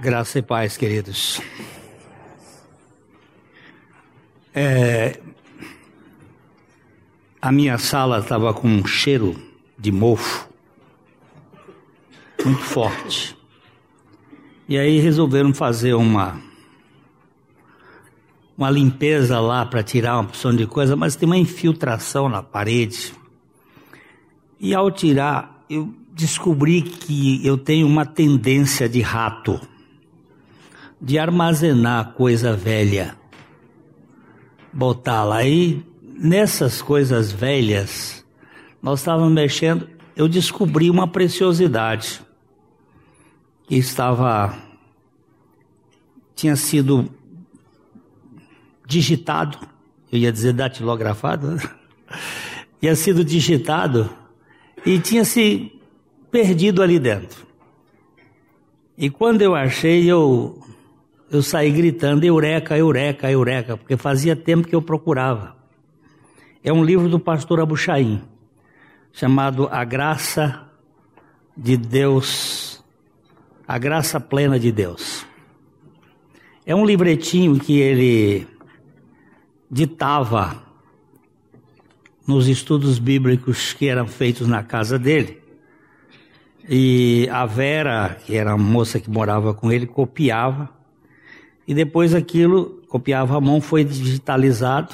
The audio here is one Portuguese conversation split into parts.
Graça e paz, queridos. É, a minha sala estava com um cheiro de mofo muito forte. E aí resolveram fazer uma uma limpeza lá para tirar uma porção de coisa, mas tem uma infiltração na parede. E ao tirar, eu descobri que eu tenho uma tendência de rato de armazenar coisa velha, lá. E nessas coisas velhas, nós estávamos mexendo, eu descobri uma preciosidade que estava, tinha sido digitado, eu ia dizer datilografado, né? tinha sido digitado e tinha se perdido ali dentro. E quando eu achei, eu eu saí gritando eureka, eureka, eureka, porque fazia tempo que eu procurava. É um livro do pastor Abuchaim, chamado A Graça de Deus, A Graça Plena de Deus. É um livretinho que ele ditava nos estudos bíblicos que eram feitos na casa dele. E a Vera, que era a moça que morava com ele, copiava e depois aquilo, copiava a mão, foi digitalizado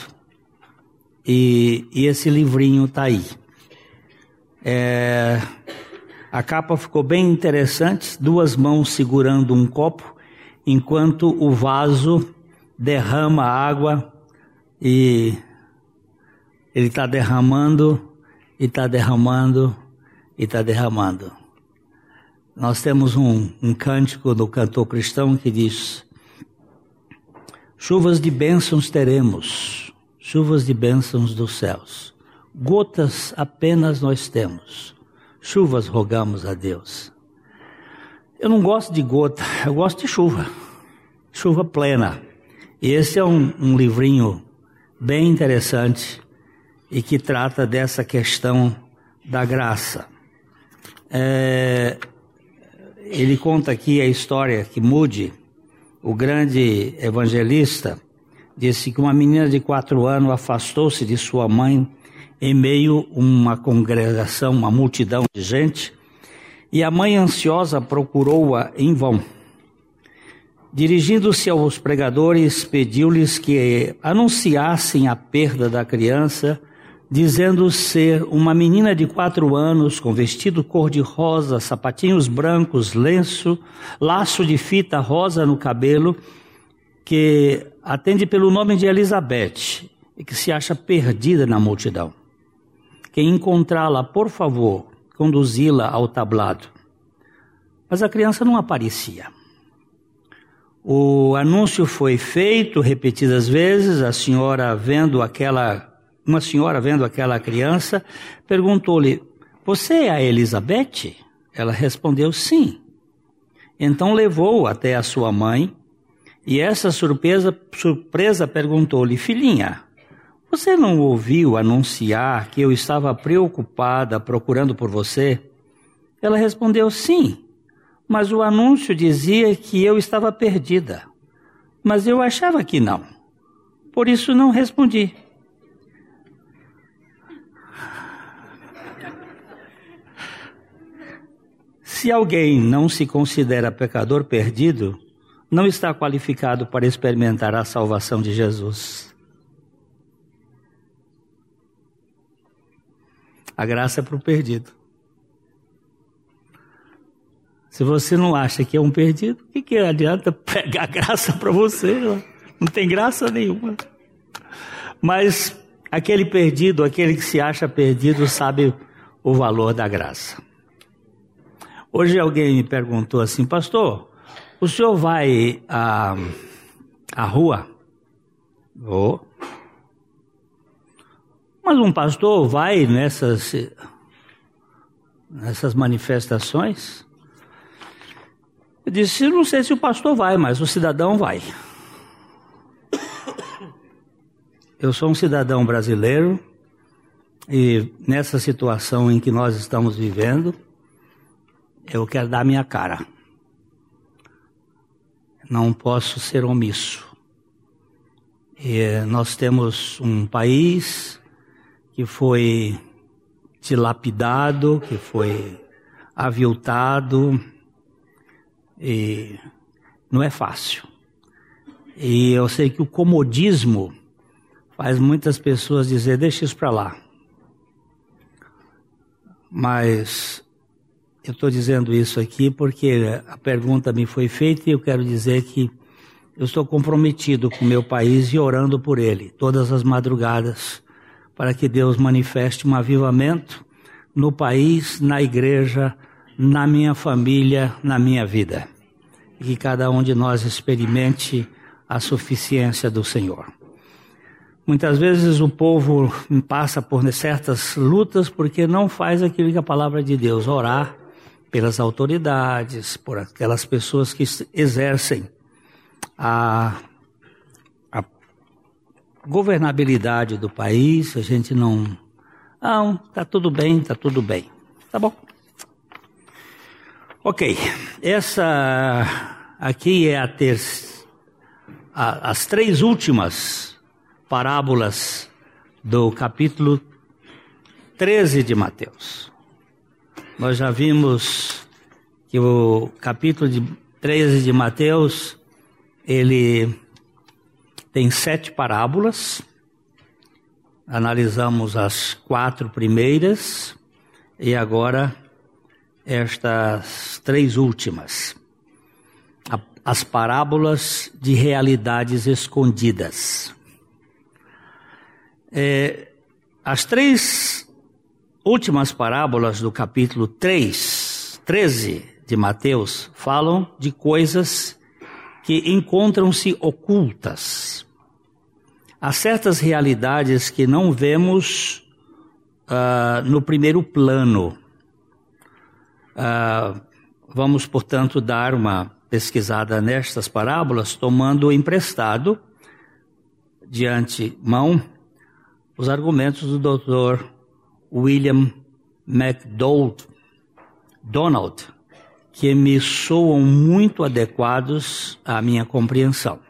e, e esse livrinho está aí. É, a capa ficou bem interessante, duas mãos segurando um copo, enquanto o vaso derrama água e ele está derramando, e está derramando, e está derramando. Nós temos um, um cântico do cantor cristão que diz: Chuvas de bênçãos teremos, chuvas de bênçãos dos céus. Gotas apenas nós temos, chuvas rogamos a Deus. Eu não gosto de gota, eu gosto de chuva, chuva plena. E esse é um, um livrinho bem interessante e que trata dessa questão da graça. É, ele conta aqui a história que Moody o grande evangelista, disse que uma menina de quatro anos afastou-se de sua mãe em meio a uma congregação, uma multidão de gente, e a mãe ansiosa procurou-a em vão. Dirigindo-se aos pregadores, pediu-lhes que anunciassem a perda da criança dizendo ser uma menina de quatro anos com vestido cor-de-rosa, sapatinhos brancos, lenço, laço de fita rosa no cabelo, que atende pelo nome de Elizabeth e que se acha perdida na multidão. Quem encontrá-la, por favor, conduzi-la ao tablado. Mas a criança não aparecia. O anúncio foi feito repetidas vezes, a senhora vendo aquela uma senhora, vendo aquela criança, perguntou-lhe: Você é a Elizabeth? Ela respondeu: Sim. Então levou até a sua mãe e essa surpresa, surpresa perguntou-lhe: Filhinha, você não ouviu anunciar que eu estava preocupada procurando por você? Ela respondeu: Sim, mas o anúncio dizia que eu estava perdida. Mas eu achava que não. Por isso não respondi. Se alguém não se considera pecador perdido, não está qualificado para experimentar a salvação de Jesus. A graça é para o perdido. Se você não acha que é um perdido, o que, que adianta pegar graça para você? Não tem graça nenhuma. Mas aquele perdido, aquele que se acha perdido, sabe o valor da graça. Hoje alguém me perguntou assim, pastor, o senhor vai à, à rua? Vou. Mas um pastor vai nessas, nessas manifestações? Eu disse, não sei se o pastor vai, mas o cidadão vai. Eu sou um cidadão brasileiro e nessa situação em que nós estamos vivendo, eu quero dar minha cara. não posso ser omisso. E nós temos um país que foi dilapidado, que foi aviltado, e não é fácil. E eu sei que o comodismo faz muitas pessoas dizer: deixa isso para lá. Mas eu estou dizendo isso aqui porque a pergunta me foi feita e eu quero dizer que eu estou comprometido com o meu país e orando por ele todas as madrugadas para que Deus manifeste um avivamento no país, na igreja, na minha família, na minha vida. E que cada um de nós experimente a suficiência do Senhor. Muitas vezes o povo passa por certas lutas porque não faz aquilo que a palavra de Deus, orar pelas autoridades, por aquelas pessoas que exercem a, a governabilidade do país, a gente não. Não, tá tudo bem, tá tudo bem. Tá bom. Ok, essa aqui é a ter, a, as três últimas parábolas do capítulo 13 de Mateus. Nós já vimos que o capítulo de 13 de Mateus, ele tem sete parábolas. Analisamos as quatro primeiras e agora estas três últimas. As parábolas de realidades escondidas. É, as três últimas parábolas do capítulo 3, 13 de Mateus falam de coisas que encontram-se ocultas. Há certas realidades que não vemos uh, no primeiro plano. Uh, vamos, portanto, dar uma pesquisada nestas parábolas, tomando emprestado, diante mão, os argumentos do doutor William MacDonald, Donald, que me soam muito adequados à minha compreensão.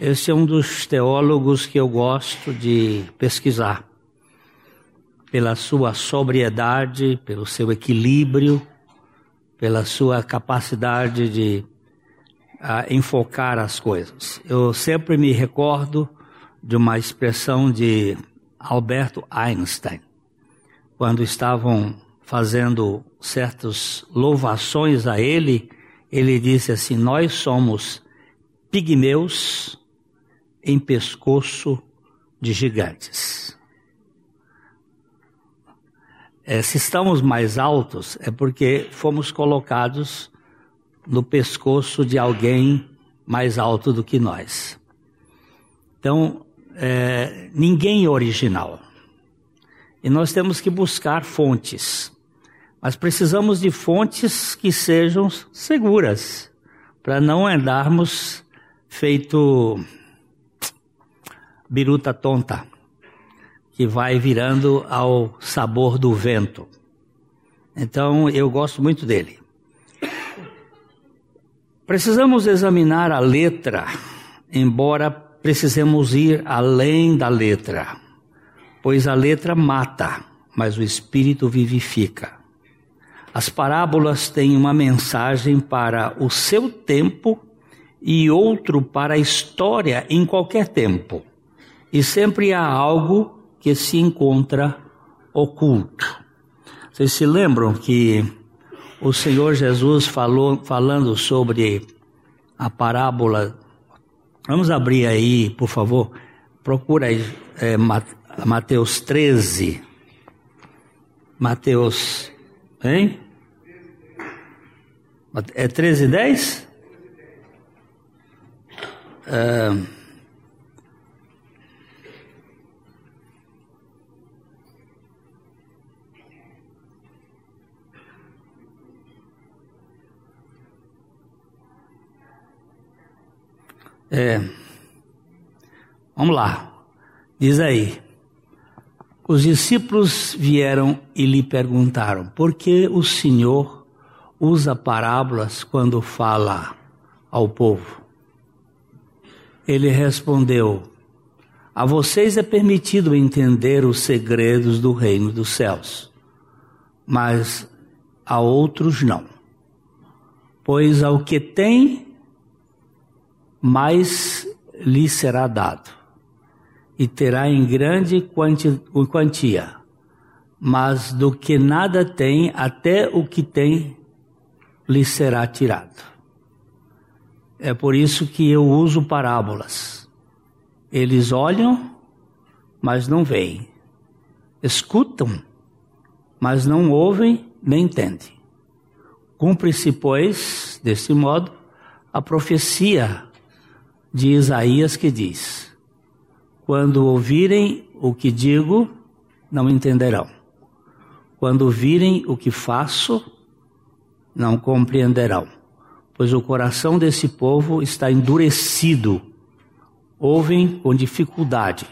Esse é um dos teólogos que eu gosto de pesquisar, pela sua sobriedade, pelo seu equilíbrio, pela sua capacidade de uh, enfocar as coisas. Eu sempre me recordo de uma expressão de Alberto Einstein, quando estavam fazendo certas louvações a ele, ele disse assim: Nós somos pigmeus em pescoço de gigantes. É, se estamos mais altos, é porque fomos colocados no pescoço de alguém mais alto do que nós. Então, é, ninguém é original. E nós temos que buscar fontes. Mas precisamos de fontes que sejam seguras, para não andarmos feito biruta tonta, que vai virando ao sabor do vento. Então eu gosto muito dele. Precisamos examinar a letra, embora precisamos ir além da letra, pois a letra mata, mas o espírito vivifica. As parábolas têm uma mensagem para o seu tempo e outro para a história em qualquer tempo. E sempre há algo que se encontra oculto. Vocês se lembram que o Senhor Jesus falou falando sobre a parábola Vamos abrir aí, por favor. Procura aí é, Mateus 13. Mateus. Hein? É 13 e 10? É, É, vamos lá. Diz aí. Os discípulos vieram e lhe perguntaram: por que o Senhor usa parábolas quando fala ao povo. Ele respondeu: A vocês é permitido entender os segredos do reino dos céus, mas a outros não. Pois ao que tem, mais lhe será dado, e terá em grande quantia. Mas do que nada tem, até o que tem lhe será tirado. É por isso que eu uso parábolas. Eles olham, mas não veem. Escutam, mas não ouvem nem entendem. Cumpre-se, pois, desse modo, a profecia de Isaías que diz: Quando ouvirem o que digo, não entenderão. Quando virem o que faço, não compreenderão pois o coração desse povo está endurecido, ouvem com dificuldade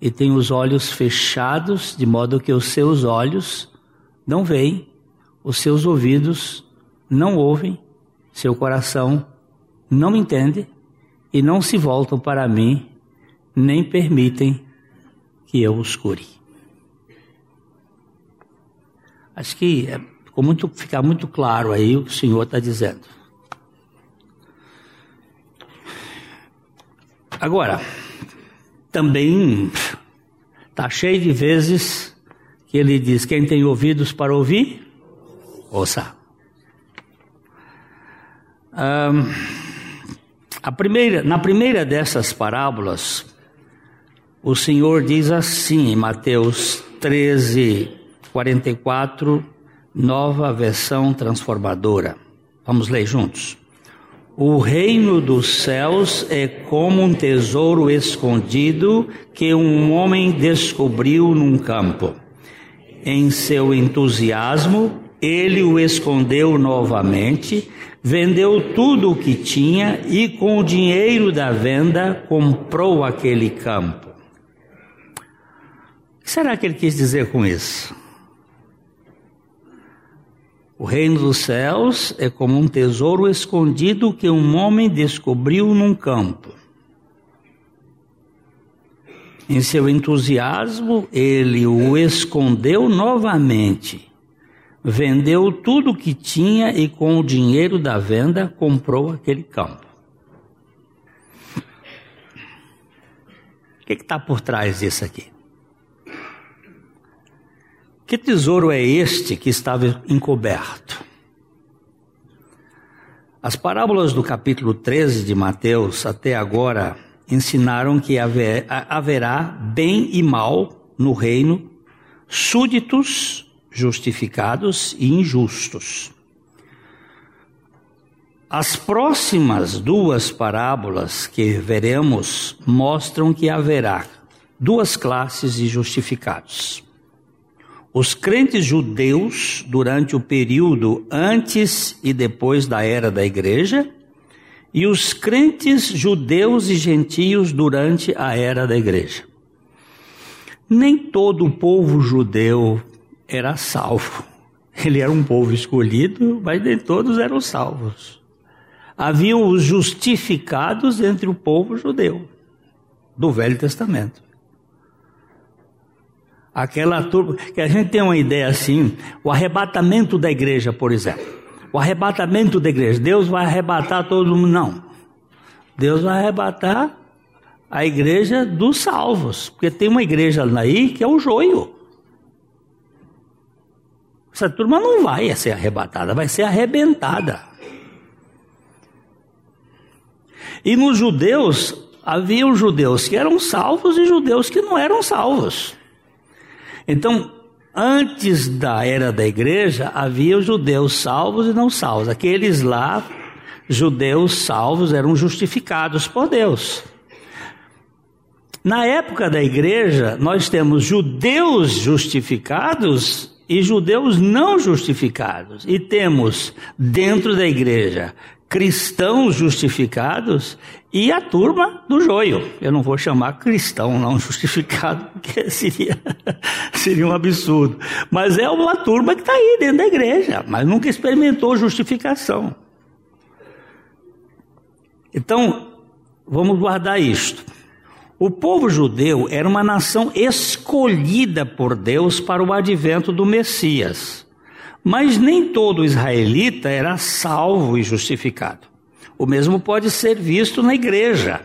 e têm os olhos fechados, de modo que os seus olhos não veem, os seus ouvidos não ouvem, seu coração não entende e não se voltam para mim, nem permitem que eu os cure. Acho que é, ficou muito, fica muito claro aí o que o Senhor está dizendo. Agora, também está cheio de vezes que ele diz: quem tem ouvidos para ouvir, ouça. Um, a primeira, na primeira dessas parábolas, o Senhor diz assim em Mateus 13, 44, nova versão transformadora. Vamos ler juntos. O reino dos céus é como um tesouro escondido que um homem descobriu num campo. Em seu entusiasmo, ele o escondeu novamente, vendeu tudo o que tinha e, com o dinheiro da venda, comprou aquele campo. Que será que ele quis dizer com isso? O reino dos céus é como um tesouro escondido que um homem descobriu num campo. Em seu entusiasmo, ele o escondeu novamente, vendeu tudo o que tinha e, com o dinheiro da venda, comprou aquele campo. O que está por trás disso aqui? Que tesouro é este que estava encoberto? As parábolas do capítulo 13 de Mateus até agora ensinaram que haverá bem e mal no reino, súditos, justificados e injustos. As próximas duas parábolas que veremos mostram que haverá duas classes de justificados os crentes judeus, durante o período antes e depois da era da igreja, e os crentes judeus e gentios durante a era da igreja. Nem todo o povo judeu era salvo. Ele era um povo escolhido, mas nem todos eram salvos. Haviam os justificados entre o povo judeu do Velho Testamento. Aquela turma, que a gente tem uma ideia assim, o arrebatamento da igreja, por exemplo. O arrebatamento da igreja, Deus vai arrebatar todo mundo, não. Deus vai arrebatar a igreja dos salvos, porque tem uma igreja aí que é o joio. Essa turma não vai ser arrebatada, vai ser arrebentada. E nos judeus, havia judeus que eram salvos e judeus que não eram salvos. Então, antes da era da igreja, havia os judeus salvos e não salvos. Aqueles lá, judeus salvos, eram justificados por Deus. Na época da igreja, nós temos judeus justificados e judeus não justificados. E temos dentro da igreja cristãos justificados e a turma do joio. Eu não vou chamar cristão não justificado, porque seria, seria um absurdo. Mas é uma turma que está aí dentro da igreja, mas nunca experimentou justificação. Então, vamos guardar isto. O povo judeu era uma nação escolhida por Deus para o advento do Messias. Mas nem todo israelita era salvo e justificado. O mesmo pode ser visto na igreja.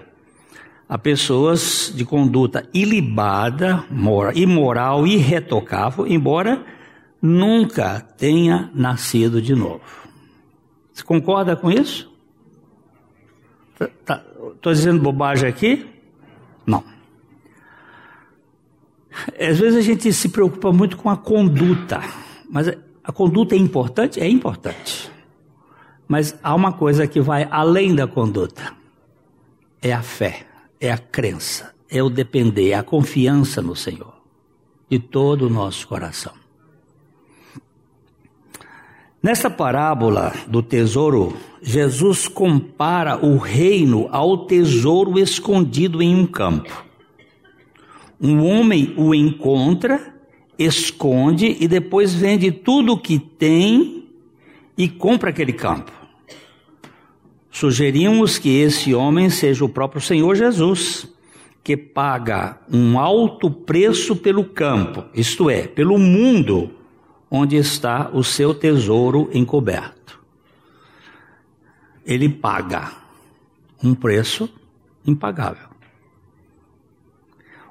Há pessoas de conduta ilibada, imoral, irretocável, embora nunca tenha nascido de novo. Você concorda com isso? Estou tá, tá, dizendo bobagem aqui? Não. Às vezes a gente se preocupa muito com a conduta, mas a conduta é importante? É importante. Mas há uma coisa que vai além da conduta: é a fé, é a crença, é o depender, é a confiança no Senhor, de todo o nosso coração. Nesta parábola do tesouro, Jesus compara o reino ao tesouro escondido em um campo. Um homem o encontra, esconde e depois vende tudo o que tem e compra aquele campo. Sugerimos que esse homem seja o próprio Senhor Jesus, que paga um alto preço pelo campo, isto é, pelo mundo onde está o seu tesouro encoberto. Ele paga um preço impagável.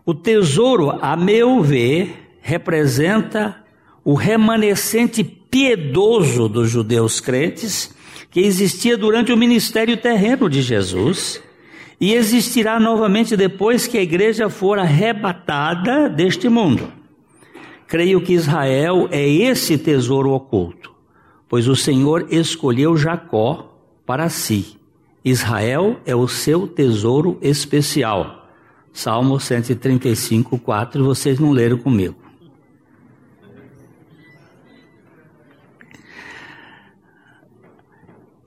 O tesouro, a meu ver, representa o remanescente piedoso dos judeus crentes que existia durante o ministério terreno de Jesus e existirá novamente depois que a igreja for arrebatada deste mundo. Creio que Israel é esse tesouro oculto, pois o Senhor escolheu Jacó para si. Israel é o seu tesouro especial. Salmo 135, 4, vocês não leram comigo.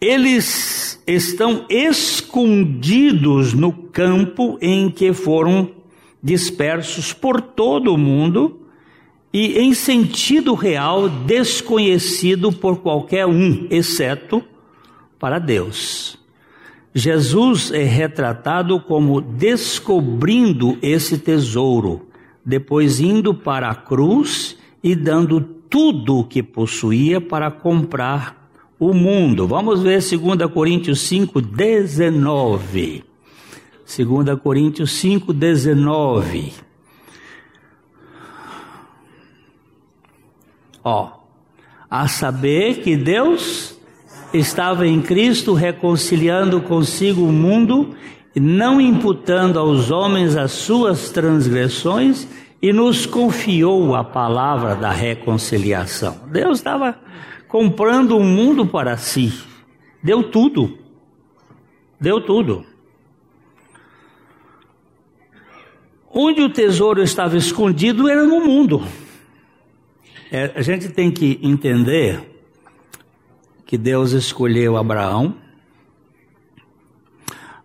Eles estão escondidos no campo em que foram dispersos por todo o mundo e em sentido real desconhecido por qualquer um, exceto para Deus. Jesus é retratado como descobrindo esse tesouro, depois indo para a cruz e dando tudo o que possuía para comprar o mundo. Vamos ver 2 Coríntios 5, 19. 2 Coríntios 5, 19. Ó, a saber que Deus estava em Cristo reconciliando consigo o mundo, não imputando aos homens as suas transgressões, e nos confiou a palavra da reconciliação. Deus estava comprando o mundo para si. Deu tudo. Deu tudo. Onde o tesouro estava escondido era no mundo. É, a gente tem que entender que Deus escolheu Abraão.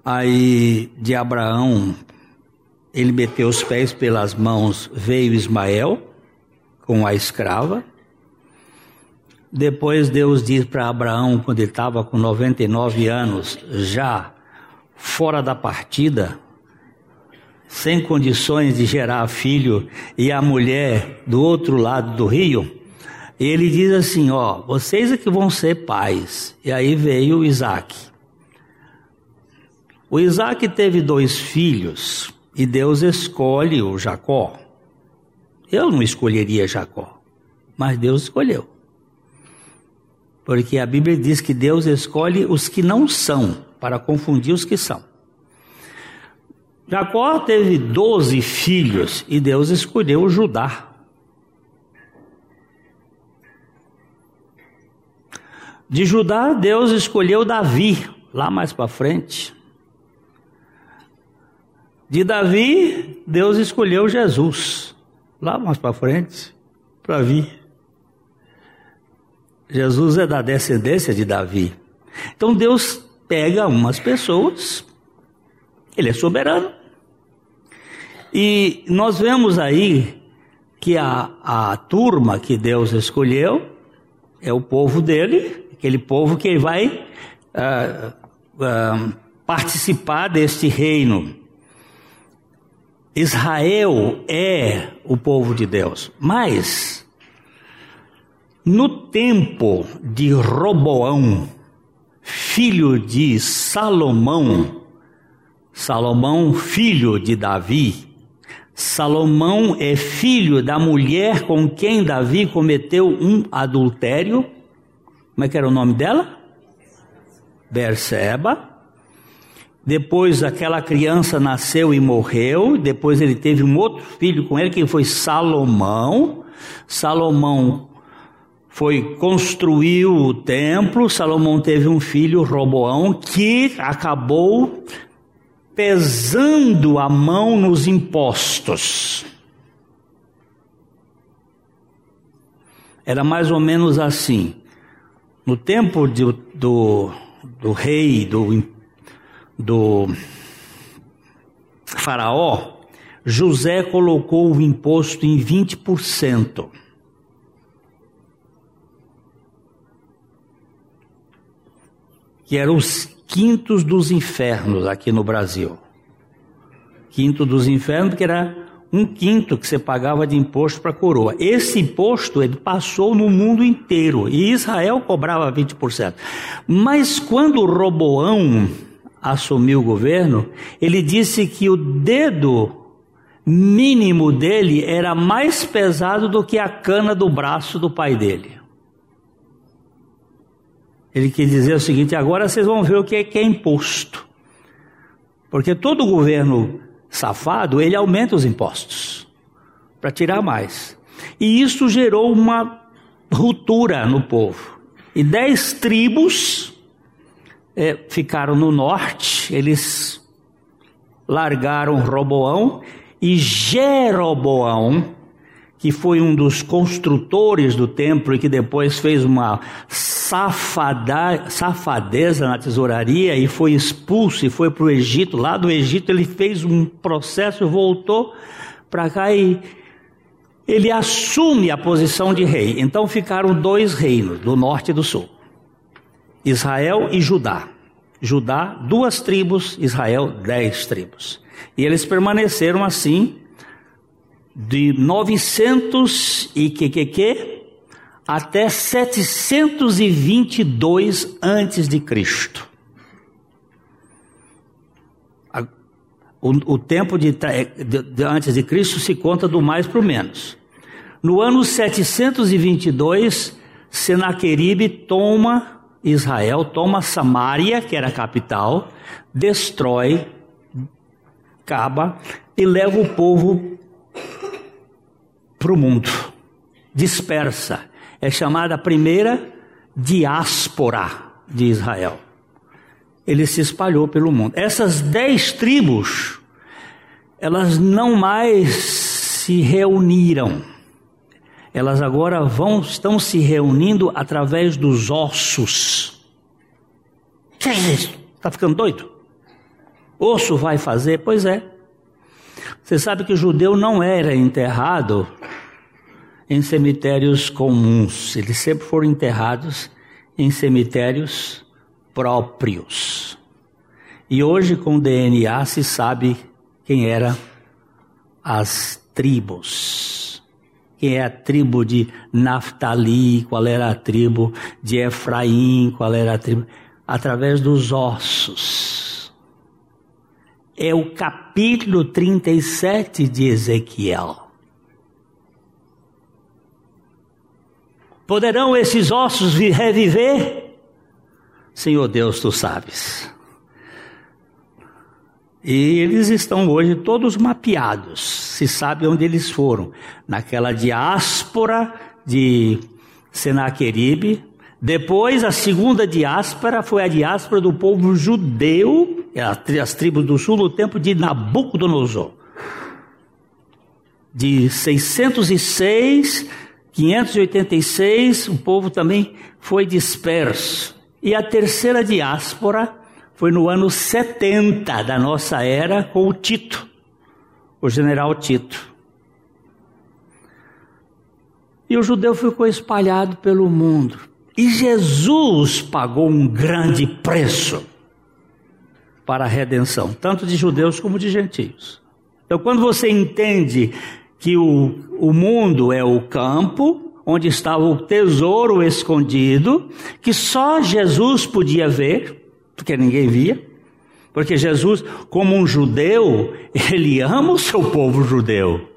Aí de Abraão, ele meteu os pés pelas mãos, veio Ismael com a escrava. Depois Deus diz para Abraão, quando ele estava com 99 anos, já fora da partida, sem condições de gerar filho, e a mulher do outro lado do rio, ele diz assim: Ó, vocês é que vão ser pais. E aí veio Isaac. O Isaac teve dois filhos, e Deus escolhe o Jacó. Eu não escolheria Jacó, mas Deus escolheu. Porque a Bíblia diz que Deus escolhe os que não são, para confundir os que são. Jacó teve doze filhos e Deus escolheu Judá. De Judá, Deus escolheu Davi, lá mais para frente. De Davi, Deus escolheu Jesus, lá mais para frente, para vir. Jesus é da descendência de Davi. Então Deus pega umas pessoas, ele é soberano. E nós vemos aí que a, a turma que Deus escolheu é o povo dele, aquele povo que vai uh, uh, participar deste reino. Israel é o povo de Deus, mas no tempo de Roboão, filho de Salomão, Salomão, filho de Davi, Salomão é filho da mulher com quem Davi cometeu um adultério. Como é que era o nome dela? Berseba. Depois aquela criança nasceu e morreu. Depois ele teve um outro filho com ele, que foi Salomão. Salomão foi construiu o templo. Salomão teve um filho, Roboão, que acabou pesando a mão nos impostos. Era mais ou menos assim. No tempo de, do, do rei, do, do faraó, José colocou o imposto em 20%. Que eram os quintos dos infernos aqui no Brasil. Quinto dos infernos, porque era um quinto que você pagava de imposto para a coroa. Esse imposto ele passou no mundo inteiro e Israel cobrava 20%. Mas quando Roboão assumiu o governo, ele disse que o dedo mínimo dele era mais pesado do que a cana do braço do pai dele. Ele quer dizer o seguinte: agora vocês vão ver o que é, que é imposto. Porque todo governo safado, ele aumenta os impostos para tirar mais. E isso gerou uma ruptura no povo. E dez tribos é, ficaram no norte, eles largaram Roboão e Jeroboão, que foi um dos construtores do templo e que depois fez uma safada, safadeza na tesouraria e foi expulso e foi para o Egito. Lá do Egito ele fez um processo, voltou para cá e ele assume a posição de rei. Então ficaram dois reinos, do norte e do sul: Israel e Judá. Judá, duas tribos, Israel, dez tribos. E eles permaneceram assim de 900 e que que que até 722 antes de Cristo. O, o tempo de, de, de, antes de Cristo se conta do mais para o menos. No ano 722, Senaqueribe toma Israel, toma Samaria, que era a capital, destrói, acaba e leva o povo para o mundo, dispersa é chamada a primeira diáspora de Israel. Ele se espalhou pelo mundo. Essas dez tribos, elas não mais se reuniram. Elas agora vão, estão se reunindo através dos ossos. Que é isso? Está ficando doido? Osso vai fazer? Pois é. Você sabe que judeu não era enterrado em cemitérios comuns, eles sempre foram enterrados em cemitérios próprios. E hoje, com DNA, se sabe quem eram as tribos. Quem é a tribo de Naftali, qual era a tribo de Efraim, qual era a tribo. Através dos ossos. É o capítulo 37 de Ezequiel. Poderão esses ossos reviver? Senhor Deus, tu sabes. E eles estão hoje todos mapeados, se sabe onde eles foram, naquela diáspora de Senaqueribe. Depois, a segunda diáspora foi a diáspora do povo judeu, as tribos do sul, no tempo de Nabucodonosor. De 606 586, o povo também foi disperso. E a terceira diáspora foi no ano 70 da nossa era, com o Tito, o general Tito. E o judeu ficou espalhado pelo mundo. E Jesus pagou um grande preço. para a redenção, tanto de judeus como de gentios. Então, quando você entende que o, o mundo é o campo, onde estava o tesouro escondido, que só Jesus podia ver, porque ninguém via, porque Jesus, como um judeu, ele ama o seu povo judeu.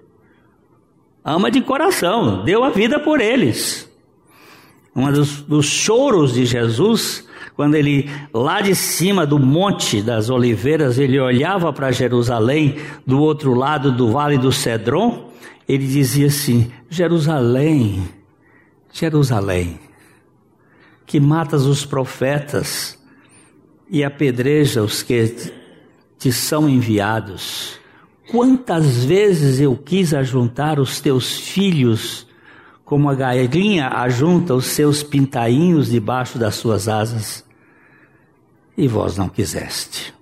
Ama de coração, deu a vida por eles. Um dos, dos choros de Jesus quando ele, lá de cima do Monte das Oliveiras, ele olhava para Jerusalém, do outro lado do Vale do Cedron, ele dizia assim: Jerusalém, Jerusalém, que matas os profetas e apedreja os que te são enviados. Quantas vezes eu quis ajuntar os teus filhos, como a galinha ajunta os seus pintainhos debaixo das suas asas, e vós não quiseste.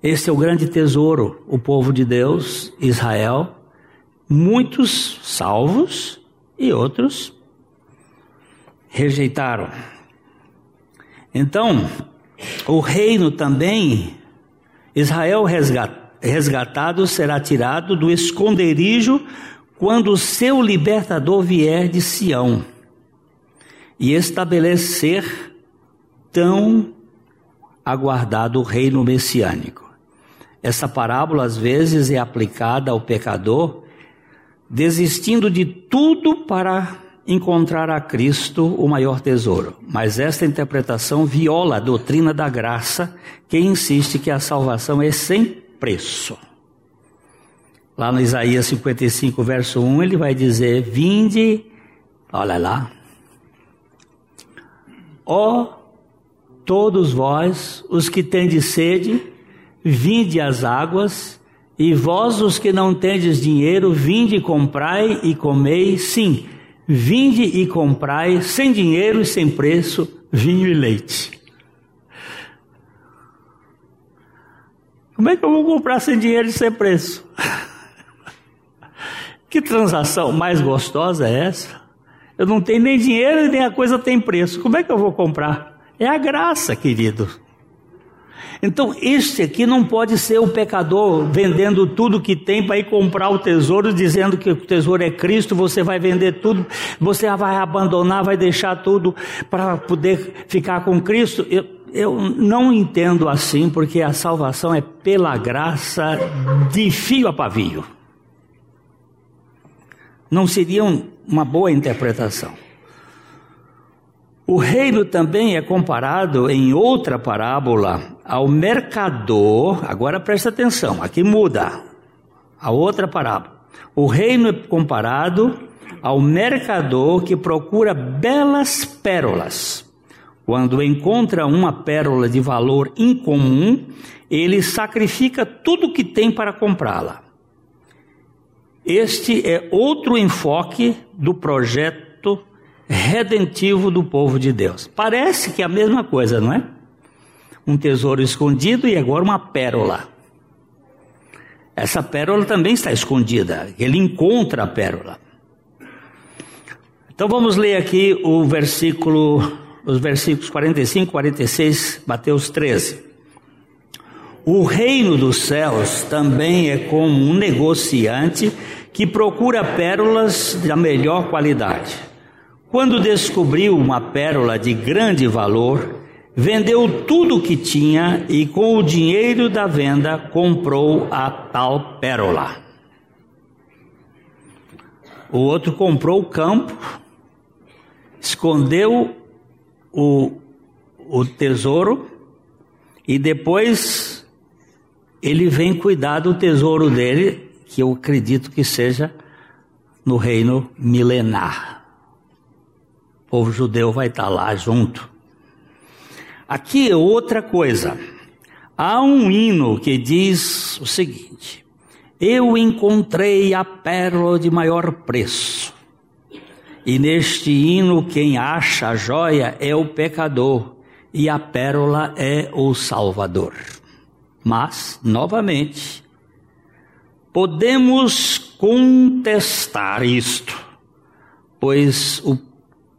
Este é o grande tesouro, o povo de Deus, Israel, muitos salvos e outros rejeitaram. Então, o reino também, Israel resgatado será tirado do esconderijo quando o seu libertador vier de Sião e estabelecer tão aguardado reino messiânico. Essa parábola às vezes é aplicada ao pecador desistindo de tudo para encontrar a Cristo o maior tesouro. Mas esta interpretação viola a doutrina da graça, que insiste que a salvação é sem preço. Lá no Isaías 55, verso 1, ele vai dizer: Vinde, olha lá, Ó todos vós, os que tendes sede, vinde às águas, e vós, os que não tendes dinheiro, vinde comprai e comei, sim, vinde e comprai, sem dinheiro e sem preço, vinho e leite. Como é que eu vou comprar sem dinheiro e sem preço? que transação mais gostosa é essa? Eu não tenho nem dinheiro e nem a coisa tem preço. Como é que eu vou comprar? É a graça, querido. Então, este aqui não pode ser o pecador vendendo tudo que tem para ir comprar o tesouro, dizendo que o tesouro é Cristo, você vai vender tudo, você vai abandonar, vai deixar tudo para poder ficar com Cristo. Eu, eu não entendo assim, porque a salvação é pela graça de fio a pavio. Não seriam uma boa interpretação. O reino também é comparado em outra parábola ao mercador. Agora presta atenção, aqui muda. A outra parábola. O reino é comparado ao mercador que procura belas pérolas. Quando encontra uma pérola de valor incomum, ele sacrifica tudo que tem para comprá-la. Este é outro enfoque do projeto redentivo do povo de Deus. Parece que é a mesma coisa, não é? Um tesouro escondido e agora uma pérola. Essa pérola também está escondida, ele encontra a pérola. Então vamos ler aqui o versículo, os versículos 45, 46, Mateus 13. O reino dos céus também é como um negociante que procura pérolas da melhor qualidade. Quando descobriu uma pérola de grande valor, vendeu tudo o que tinha e com o dinheiro da venda comprou a tal pérola. O outro comprou o campo, escondeu o, o tesouro e depois ele vem cuidar do tesouro dele, que eu acredito que seja no reino milenar. O povo judeu vai estar lá junto. Aqui é outra coisa. Há um hino que diz o seguinte: Eu encontrei a pérola de maior preço. E neste hino, quem acha a joia é o pecador, e a pérola é o Salvador. Mas, novamente, podemos contestar isto, pois o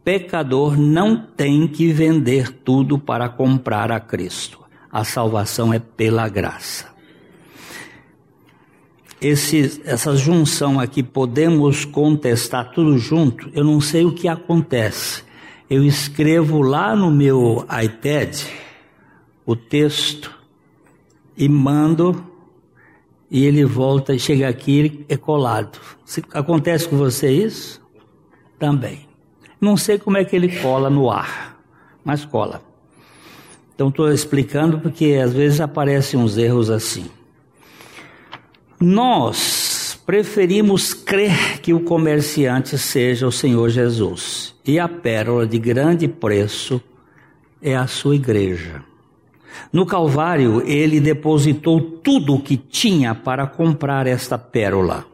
pecador não tem que vender tudo para comprar a Cristo. A salvação é pela graça. Esse, essa junção aqui, podemos contestar tudo junto, eu não sei o que acontece. Eu escrevo lá no meu iPad o texto e mando, e ele volta e chega aqui é colado. Acontece com você isso? Também. Não sei como é que ele cola no ar, mas cola. Então estou explicando porque às vezes aparecem uns erros assim. Nós preferimos crer que o comerciante seja o Senhor Jesus e a pérola de grande preço é a sua igreja. No Calvário, ele depositou tudo o que tinha para comprar esta pérola.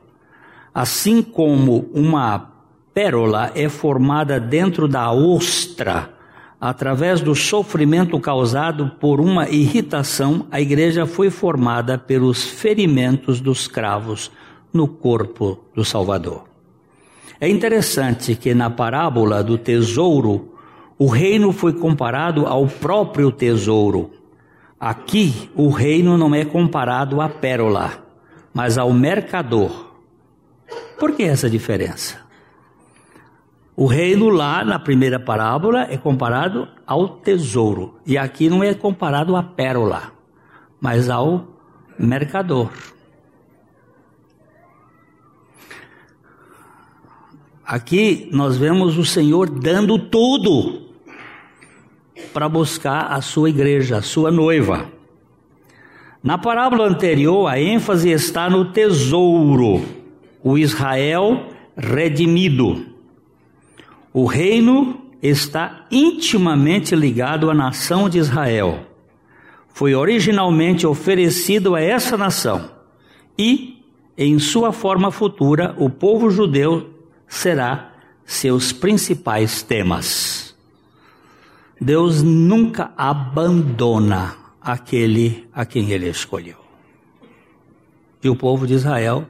Assim como uma pérola é formada dentro da ostra, através do sofrimento causado por uma irritação, a igreja foi formada pelos ferimentos dos cravos no corpo do Salvador. É interessante que na parábola do tesouro, o reino foi comparado ao próprio tesouro. Aqui, o reino não é comparado à pérola, mas ao mercador. Por que essa diferença? O reino lá na primeira parábola é comparado ao tesouro, e aqui não é comparado à pérola, mas ao mercador. Aqui nós vemos o Senhor dando tudo para buscar a sua igreja, a sua noiva. Na parábola anterior, a ênfase está no tesouro, o Israel redimido. O reino está intimamente ligado à nação de Israel. Foi originalmente oferecido a essa nação e, em sua forma futura, o povo judeu será seus principais temas. Deus nunca abandona aquele a quem ele escolheu. E o povo de Israel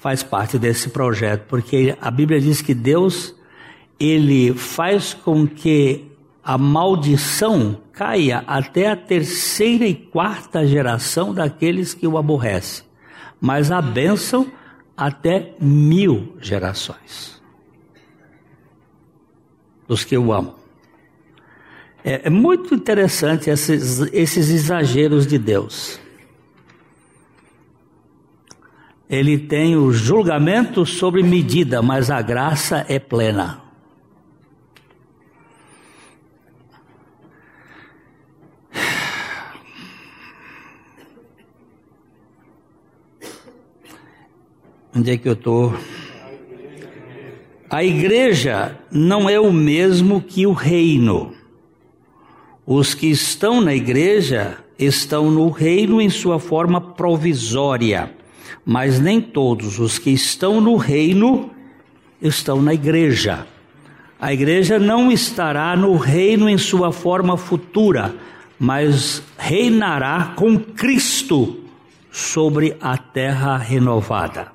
faz parte desse projeto, porque a Bíblia diz que Deus ele faz com que a maldição caia até a terceira e quarta geração daqueles que o aborrecem, mas a bênção até mil gerações dos que o amam. É, é muito interessante esses, esses exageros de Deus ele tem o julgamento sobre medida, mas a graça é plena. Onde é que eu estou? A igreja não é o mesmo que o reino. Os que estão na igreja estão no reino em sua forma provisória mas nem todos os que estão no reino estão na igreja. A igreja não estará no reino em sua forma futura, mas reinará com Cristo sobre a terra renovada.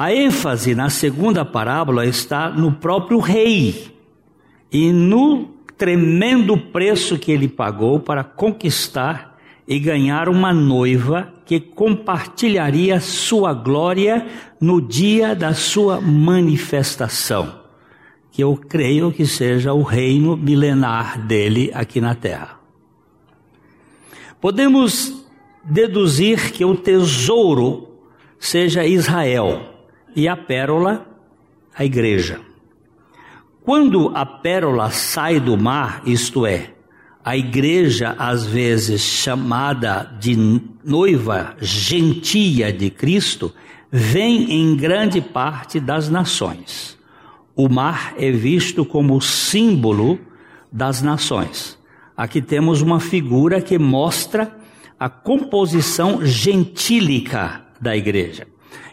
A ênfase na segunda parábola está no próprio rei e no tremendo preço que ele pagou para conquistar e ganhar uma noiva que compartilharia sua glória no dia da sua manifestação, que eu creio que seja o reino milenar dele aqui na terra. Podemos deduzir que o tesouro seja Israel e a pérola a igreja. Quando a pérola sai do mar, isto é, a igreja, às vezes chamada de noiva gentia de Cristo, vem em grande parte das nações. O mar é visto como símbolo das nações. Aqui temos uma figura que mostra a composição gentílica da igreja.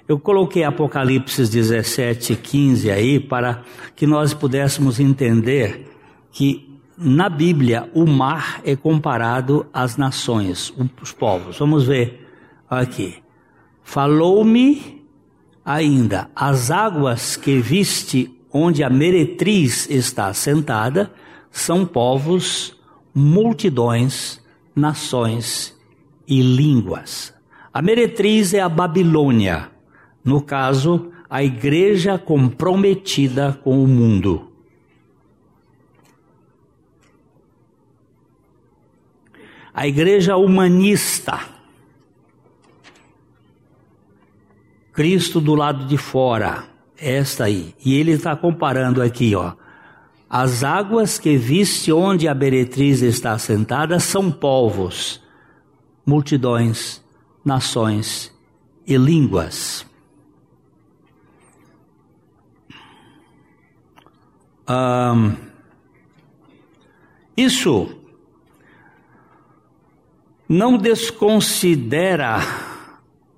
Eu coloquei Apocalipse 17, 15 aí para que nós pudéssemos entender que na Bíblia, o mar é comparado às nações, os povos. Vamos ver aqui. Falou-me ainda: As águas que viste onde a meretriz está sentada são povos, multidões, nações e línguas. A meretriz é a Babilônia, no caso, a igreja comprometida com o mundo. A igreja humanista. Cristo do lado de fora, esta aí. E ele está comparando aqui, ó. As águas que viste onde a beretriz está sentada são povos, multidões, nações e línguas. Isso não desconsidera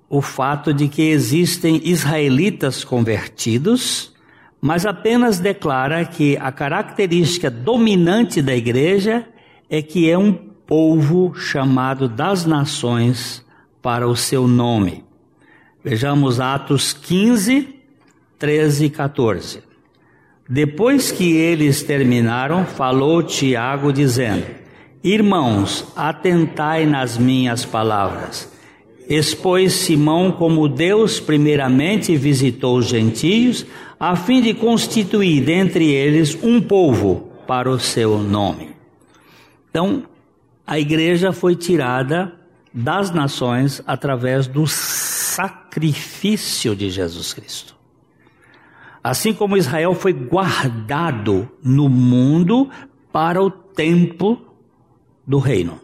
o fato de que existem israelitas convertidos, mas apenas declara que a característica dominante da igreja é que é um povo chamado das nações para o seu nome. Vejamos Atos 15, 13 e 14. Depois que eles terminaram, falou Tiago, dizendo: Irmãos, atentai nas minhas palavras. Expôs Simão como Deus primeiramente visitou os gentios, a fim de constituir dentre eles um povo para o seu nome. Então, a igreja foi tirada das nações através do sacrifício de Jesus Cristo. Assim como Israel foi guardado no mundo para o tempo do reino.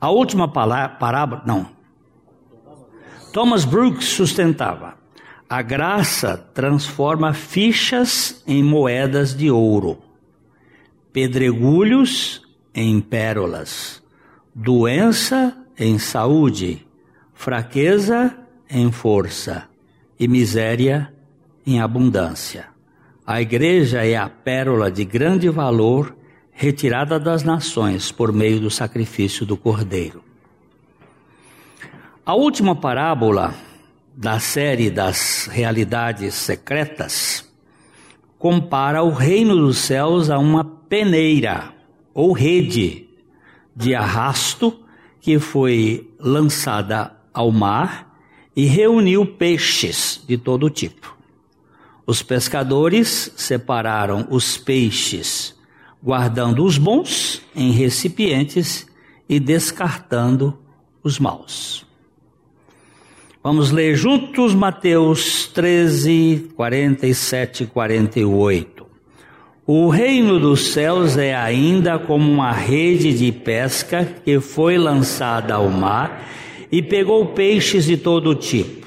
A última parábola, não. Thomas Brooks sustentava: a graça transforma fichas em moedas de ouro, pedregulhos em pérolas, doença em saúde, fraqueza em força e miséria em abundância. A igreja é a pérola de grande valor retirada das nações por meio do sacrifício do Cordeiro. A última parábola da série das realidades secretas compara o reino dos céus a uma peneira ou rede de arrasto que foi lançada ao mar e reuniu peixes de todo tipo. Os pescadores separaram os peixes, guardando os bons em recipientes e descartando os maus. Vamos ler juntos Mateus 13, 47 e 48. O reino dos céus é ainda como uma rede de pesca que foi lançada ao mar e pegou peixes de todo tipo.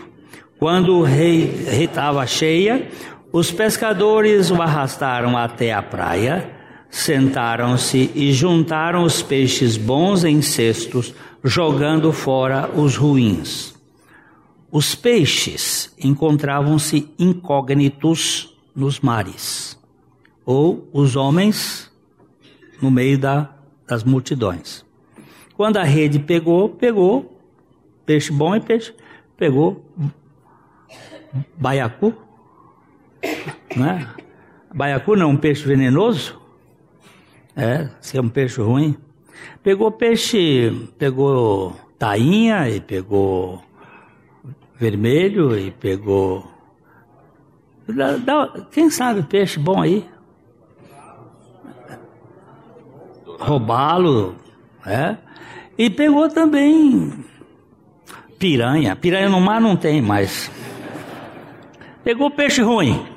Quando o rei estava cheia, os pescadores o arrastaram até a praia, sentaram-se e juntaram os peixes bons em cestos, jogando fora os ruins. Os peixes encontravam-se incógnitos nos mares, ou os homens no meio da, das multidões. Quando a rede pegou, pegou peixe bom e peixe, pegou baiacu, né? Baiacu não é um peixe venenoso? É, se é um peixe ruim. Pegou peixe, pegou tainha e pegou vermelho e pegou. Dá, dá, quem sabe peixe bom aí? Robalo, é? E pegou também piranha. Piranha no mar não tem mais. Pegou peixe ruim.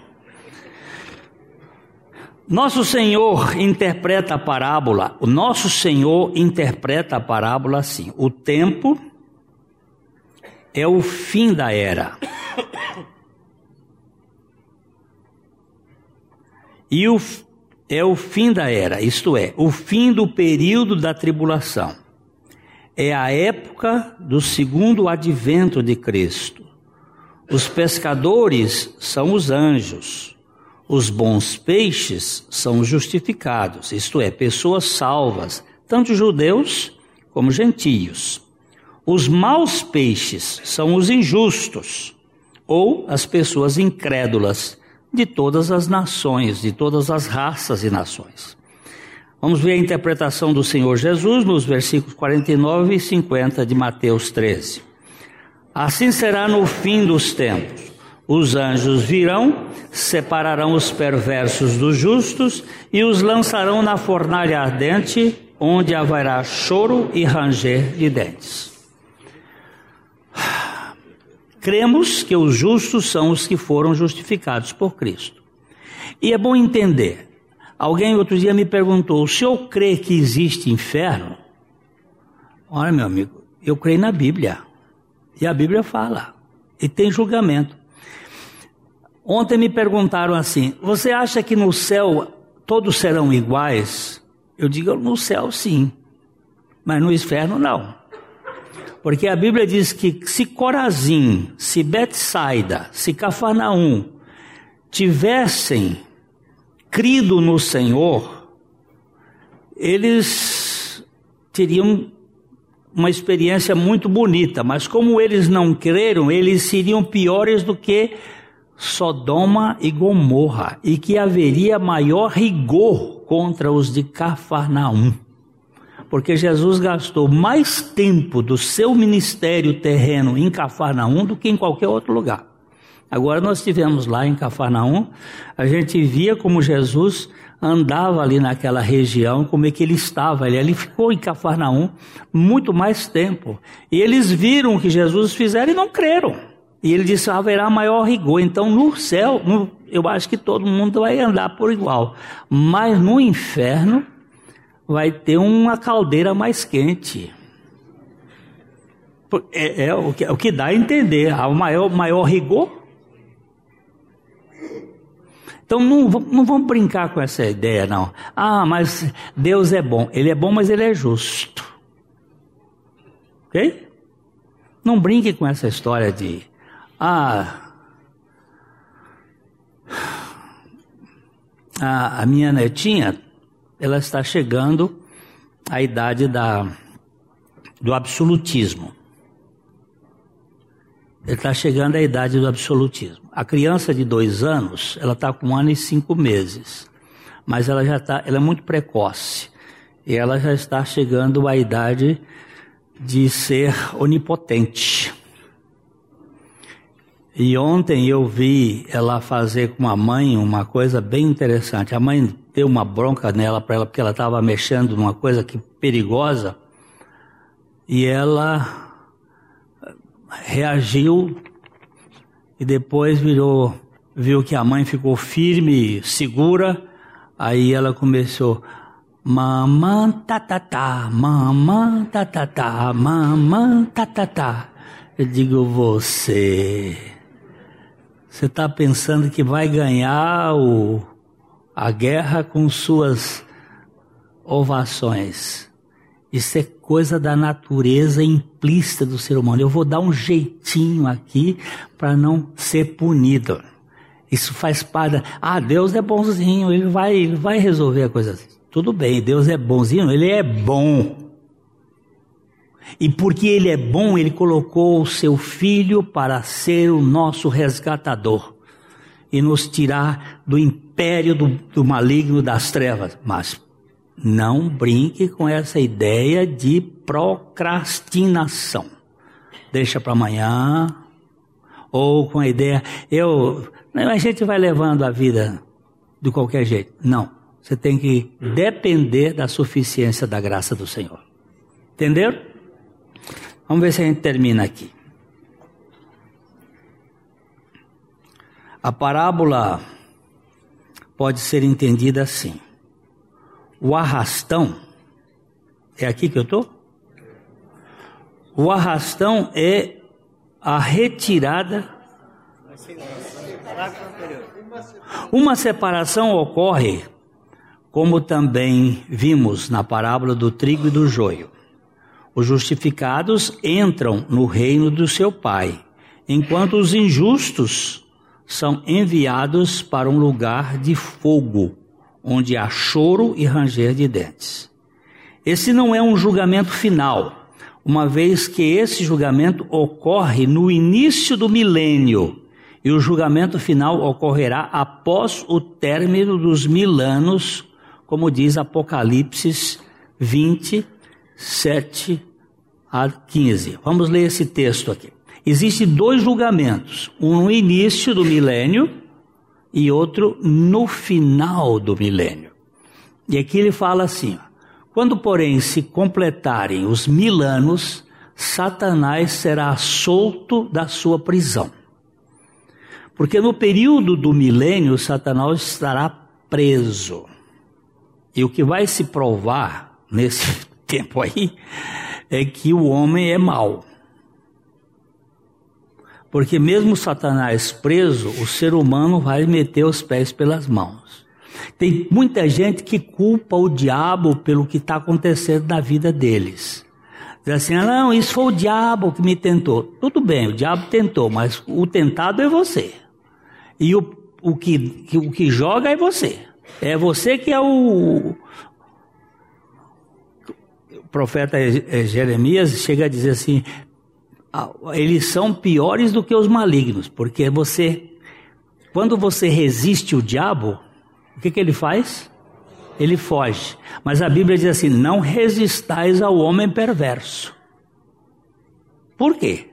Nosso Senhor interpreta a parábola, o nosso Senhor interpreta a parábola assim: o tempo é o fim da era. E o, é o fim da era, isto é, o fim do período da tribulação. É a época do segundo advento de Cristo. Os pescadores são os anjos. Os bons peixes são justificados, isto é, pessoas salvas, tanto judeus como gentios. Os maus peixes são os injustos, ou as pessoas incrédulas de todas as nações, de todas as raças e nações. Vamos ver a interpretação do Senhor Jesus nos versículos 49 e 50 de Mateus 13. Assim será no fim dos tempos. Os anjos virão, separarão os perversos dos justos e os lançarão na fornalha ardente, onde haverá choro e ranger de dentes. Cremos que os justos são os que foram justificados por Cristo. E é bom entender. Alguém outro dia me perguntou: o senhor crê que existe inferno? Olha, meu amigo, eu creio na Bíblia. E a Bíblia fala. E tem julgamento. Ontem me perguntaram assim: você acha que no céu todos serão iguais? Eu digo: no céu sim, mas no inferno não. Porque a Bíblia diz que se Corazim, se Betsaida, se Cafarnaum tivessem crido no Senhor, eles teriam uma experiência muito bonita, mas como eles não creram, eles seriam piores do que Sodoma e Gomorra, e que haveria maior rigor contra os de Cafarnaum porque Jesus gastou mais tempo do seu ministério terreno em Cafarnaum do que em qualquer outro lugar. Agora nós estivemos lá em Cafarnaum, a gente via como Jesus andava ali naquela região, como é que ele estava. Ele, ele ficou em Cafarnaum muito mais tempo. E eles viram o que Jesus fizeram e não creram. E ele disse: haverá maior rigor. Então no céu, no, eu acho que todo mundo vai andar por igual. Mas no inferno, vai ter uma caldeira mais quente. É, é o, que, é o que dá a entender, o maior, maior rigor. Então não, não vamos brincar com essa ideia, não. Ah, mas Deus é bom. Ele é bom, mas ele é justo. Ok? Não brinque com essa história de. Ah. A, a minha netinha ela está chegando à idade da, do absolutismo. Ele está chegando à idade do absolutismo. A criança de dois anos, ela está com um ano e cinco meses, mas ela já está, ela é muito precoce e ela já está chegando à idade de ser onipotente. E ontem eu vi ela fazer com a mãe uma coisa bem interessante. A mãe deu uma bronca nela para ela porque ela estava mexendo numa coisa que perigosa e ela reagiu e depois virou viu que a mãe ficou firme, segura, aí ela começou mamã tatatá, mamã tatatá, mamã tatatá. Eu digo você você está pensando que vai ganhar o, a guerra com suas ovações. Isso é coisa da natureza implícita do ser humano. Eu vou dar um jeitinho aqui para não ser punido. Isso faz parte. Ah, Deus é bonzinho, ele vai, ele vai resolver a coisa. Tudo bem, Deus é bonzinho, ele é bom. E porque ele é bom, ele colocou o seu filho para ser o nosso resgatador e nos tirar do império do, do maligno das trevas. Mas não brinque com essa ideia de procrastinação. Deixa para amanhã. Ou com a ideia, eu, a gente vai levando a vida de qualquer jeito. Não. Você tem que depender da suficiência da graça do Senhor. Entenderam? Vamos ver se a gente termina aqui. A parábola pode ser entendida assim. O arrastão, é aqui que eu estou? O arrastão é a retirada. Uma separação ocorre, como também vimos na parábola do trigo e do joio. Os justificados entram no reino do seu Pai, enquanto os injustos são enviados para um lugar de fogo, onde há choro e ranger de dentes. Esse não é um julgamento final. uma vez que esse julgamento ocorre no início do milênio e o julgamento final ocorrerá após o término dos mil anos, como diz Apocalipse 20, 7 a 15. Vamos ler esse texto aqui. Existem dois julgamentos, um no início do milênio e outro no final do milênio. E aqui ele fala assim: quando, porém, se completarem os mil anos, Satanás será solto da sua prisão. Porque no período do milênio, Satanás estará preso. E o que vai se provar nesse tempo aí é que o homem é mau. Porque mesmo Satanás preso, o ser humano vai meter os pés pelas mãos. Tem muita gente que culpa o diabo pelo que está acontecendo na vida deles. Diz assim, ah, não, isso foi o diabo que me tentou. Tudo bem, o diabo tentou, mas o tentado é você. E o, o, que, o que joga é você. É você que é o, o profeta Jeremias chega a dizer assim: eles são piores do que os malignos, porque você, quando você resiste o diabo, o que, que ele faz? Ele foge. Mas a Bíblia diz assim: não resistais ao homem perverso. Por quê?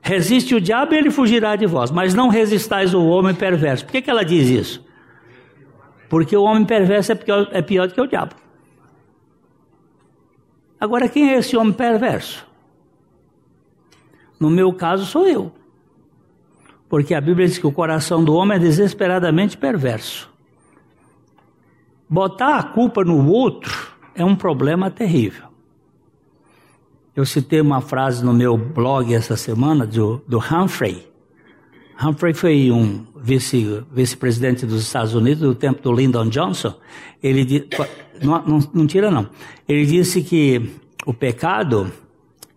Resiste o diabo e ele fugirá de vós, mas não resistais ao homem perverso. Por que, que ela diz isso? Porque o homem perverso é pior, é pior do que o diabo. Agora, quem é esse homem perverso? No meu caso, sou eu. Porque a Bíblia diz que o coração do homem é desesperadamente perverso. Botar a culpa no outro é um problema terrível. Eu citei uma frase no meu blog essa semana do, do Humphrey. Humphrey foi um vice-presidente vice dos Estados Unidos do tempo do Lyndon Johnson. Ele não, não, não tira não. Ele disse que o pecado,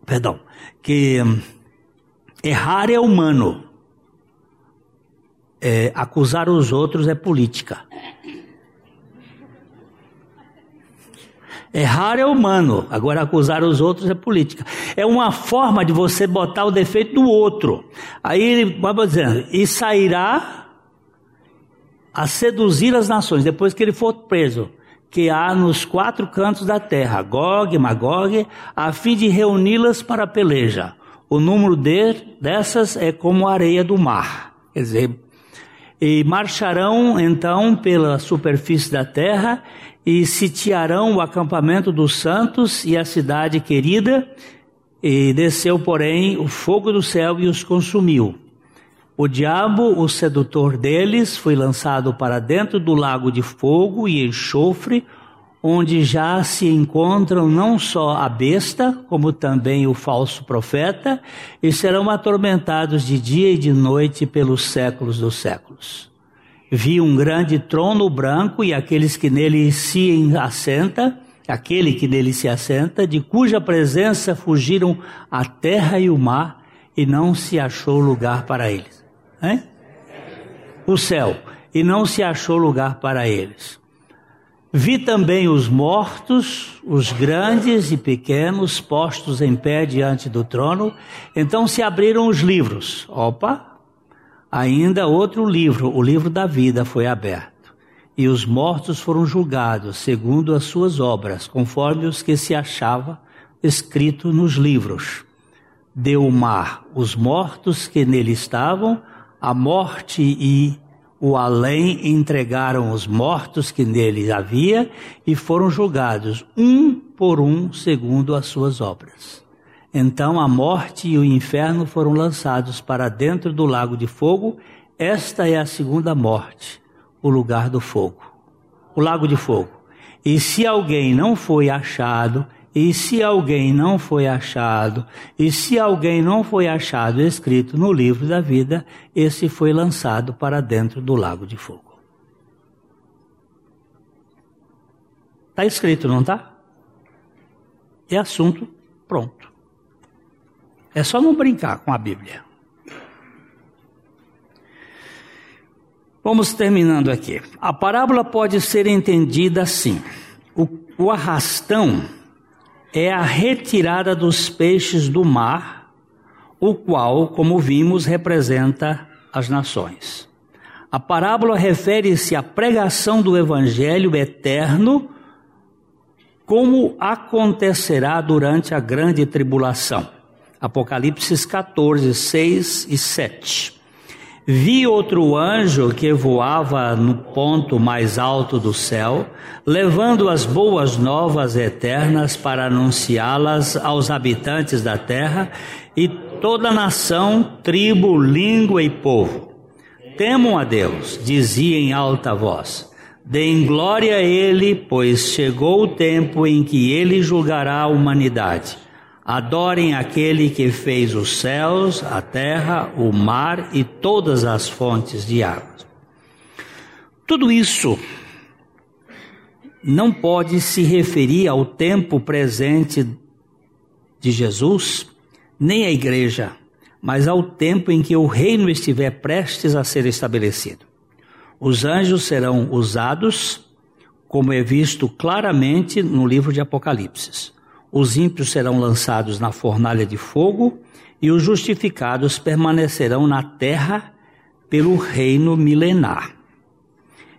perdão, que errar é humano, é, acusar os outros é política. Errar é humano, agora acusar os outros é política. É uma forma de você botar o defeito do outro. Aí ele vai dizendo, e sairá a seduzir as nações, depois que ele for preso, que há nos quatro cantos da terra, Gog, Magog, a fim de reuni-las para a peleja. O número de, dessas é como a areia do mar. Quer dizer, e marcharão então pela superfície da terra e sitiarão o acampamento dos santos e a cidade querida, e desceu, porém, o fogo do céu e os consumiu. O diabo, o sedutor deles, foi lançado para dentro do lago de fogo e enxofre, onde já se encontram não só a besta, como também o falso profeta, e serão atormentados de dia e de noite pelos séculos dos séculos vi um grande trono branco e aqueles que nele se assenta, aquele que nele se assenta, de cuja presença fugiram a terra e o mar, e não se achou lugar para eles. Hein? O céu, e não se achou lugar para eles. Vi também os mortos, os grandes e pequenos, postos em pé diante do trono. Então se abriram os livros. Opa, Ainda outro livro, o livro da vida, foi aberto. E os mortos foram julgados segundo as suas obras, conforme os que se achava escrito nos livros. Deu o mar os mortos que nele estavam, a morte e o além entregaram os mortos que nele havia e foram julgados um por um segundo as suas obras. Então a morte e o inferno foram lançados para dentro do lago de fogo. Esta é a segunda morte, o lugar do fogo, o lago de fogo. E se alguém não foi achado, e se alguém não foi achado, e se alguém não foi achado escrito no livro da vida, esse foi lançado para dentro do lago de fogo. Está escrito, não está? É assunto pronto. É só não brincar com a Bíblia. Vamos terminando aqui. A parábola pode ser entendida assim: o, o arrastão é a retirada dos peixes do mar, o qual, como vimos, representa as nações. A parábola refere-se à pregação do evangelho eterno, como acontecerá durante a grande tribulação. Apocalipse 14, 6 e 7. Vi outro anjo que voava no ponto mais alto do céu, levando as boas novas eternas para anunciá-las aos habitantes da terra e toda nação, tribo, língua e povo. Temam a Deus, dizia em alta voz. Deem glória a Ele, pois chegou o tempo em que Ele julgará a humanidade Adorem aquele que fez os céus, a terra, o mar e todas as fontes de água. Tudo isso não pode se referir ao tempo presente de Jesus, nem à igreja, mas ao tempo em que o reino estiver prestes a ser estabelecido. Os anjos serão usados, como é visto claramente no livro de Apocalipse. Os ímpios serão lançados na fornalha de fogo e os justificados permanecerão na terra pelo reino milenar.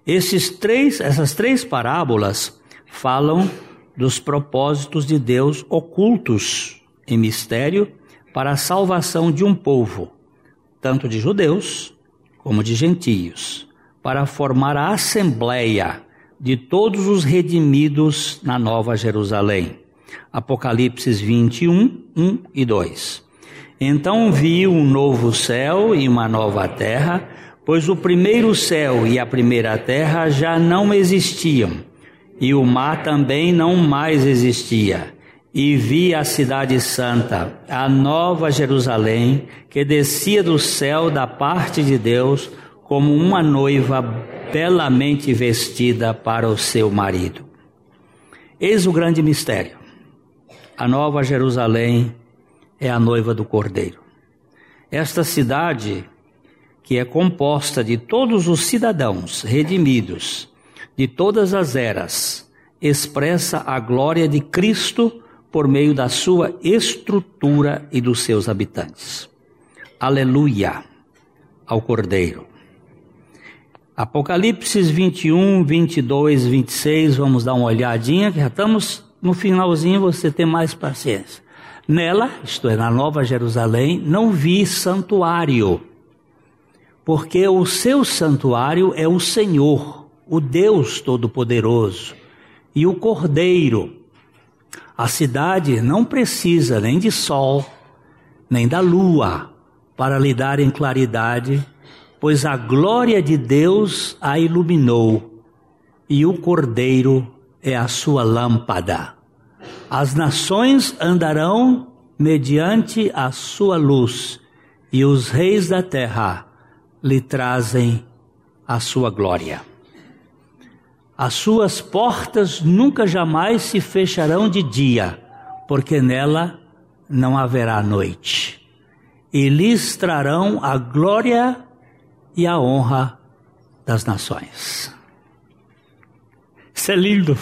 Esses três, essas três parábolas falam dos propósitos de Deus ocultos em mistério para a salvação de um povo, tanto de judeus como de gentios, para formar a assembleia de todos os redimidos na Nova Jerusalém. Apocalipse 21, 1 e 2. Então vi um novo céu e uma nova terra, pois o primeiro céu e a primeira terra já não existiam, e o mar também não mais existia. E vi a cidade santa, a nova Jerusalém, que descia do céu da parte de Deus, como uma noiva belamente vestida para o seu marido. Eis o grande mistério. A nova Jerusalém é a noiva do Cordeiro. Esta cidade, que é composta de todos os cidadãos redimidos de todas as eras, expressa a glória de Cristo por meio da sua estrutura e dos seus habitantes. Aleluia ao Cordeiro. Apocalipse 21, 22, 26, vamos dar uma olhadinha, que já estamos no finalzinho você tem mais paciência. Nela, isto é, na Nova Jerusalém, não vi santuário, porque o seu santuário é o Senhor, o Deus Todo-Poderoso e o Cordeiro. A cidade não precisa nem de sol, nem da lua para lhe dar em claridade, pois a glória de Deus a iluminou e o Cordeiro é a sua lâmpada. As nações andarão mediante a sua luz, e os reis da terra lhe trazem a sua glória. As suas portas nunca jamais se fecharão de dia, porque nela não haverá noite. E lhes trarão a glória e a honra das nações. Isso é lindo.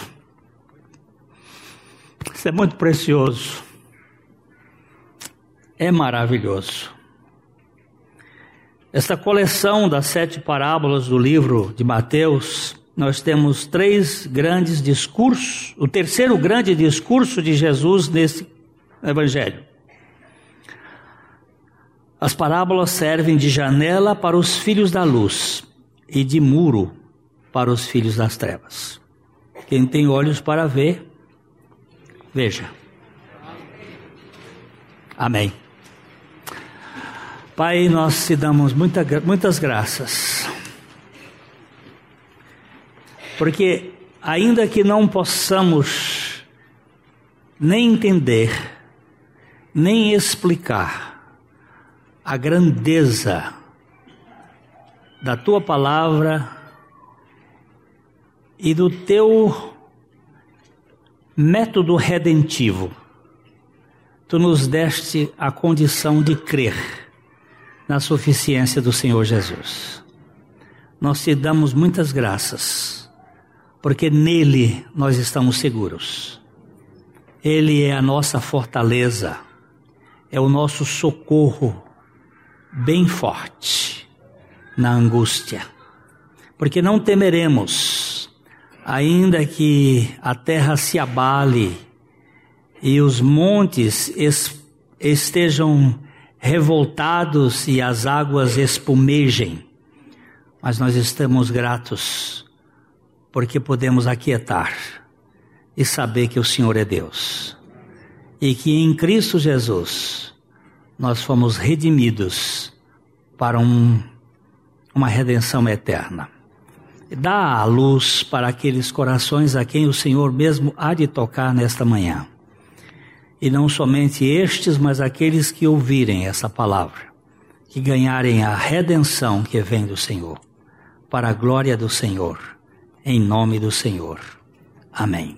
Isso é muito precioso. É maravilhoso. Esta coleção das sete parábolas do livro de Mateus, nós temos três grandes discursos, o terceiro grande discurso de Jesus nesse evangelho. As parábolas servem de janela para os filhos da luz e de muro para os filhos das trevas. Quem tem olhos para ver, veja. Amém. Pai, nós te damos muita, muitas graças. Porque, ainda que não possamos nem entender, nem explicar a grandeza da tua palavra, e do teu método redentivo. Tu nos deste a condição de crer na suficiência do Senhor Jesus. Nós te damos muitas graças, porque nele nós estamos seguros. Ele é a nossa fortaleza, é o nosso socorro bem forte na angústia. Porque não temeremos, ainda que a terra se abale e os montes estejam revoltados e as águas espumejem, mas nós estamos gratos porque podemos aquietar e saber que o Senhor é Deus e que em Cristo Jesus nós fomos redimidos para um, uma redenção eterna. Dá a luz para aqueles corações a quem o Senhor mesmo há de tocar nesta manhã. E não somente estes, mas aqueles que ouvirem essa palavra, que ganharem a redenção que vem do Senhor, para a glória do Senhor, em nome do Senhor. Amém.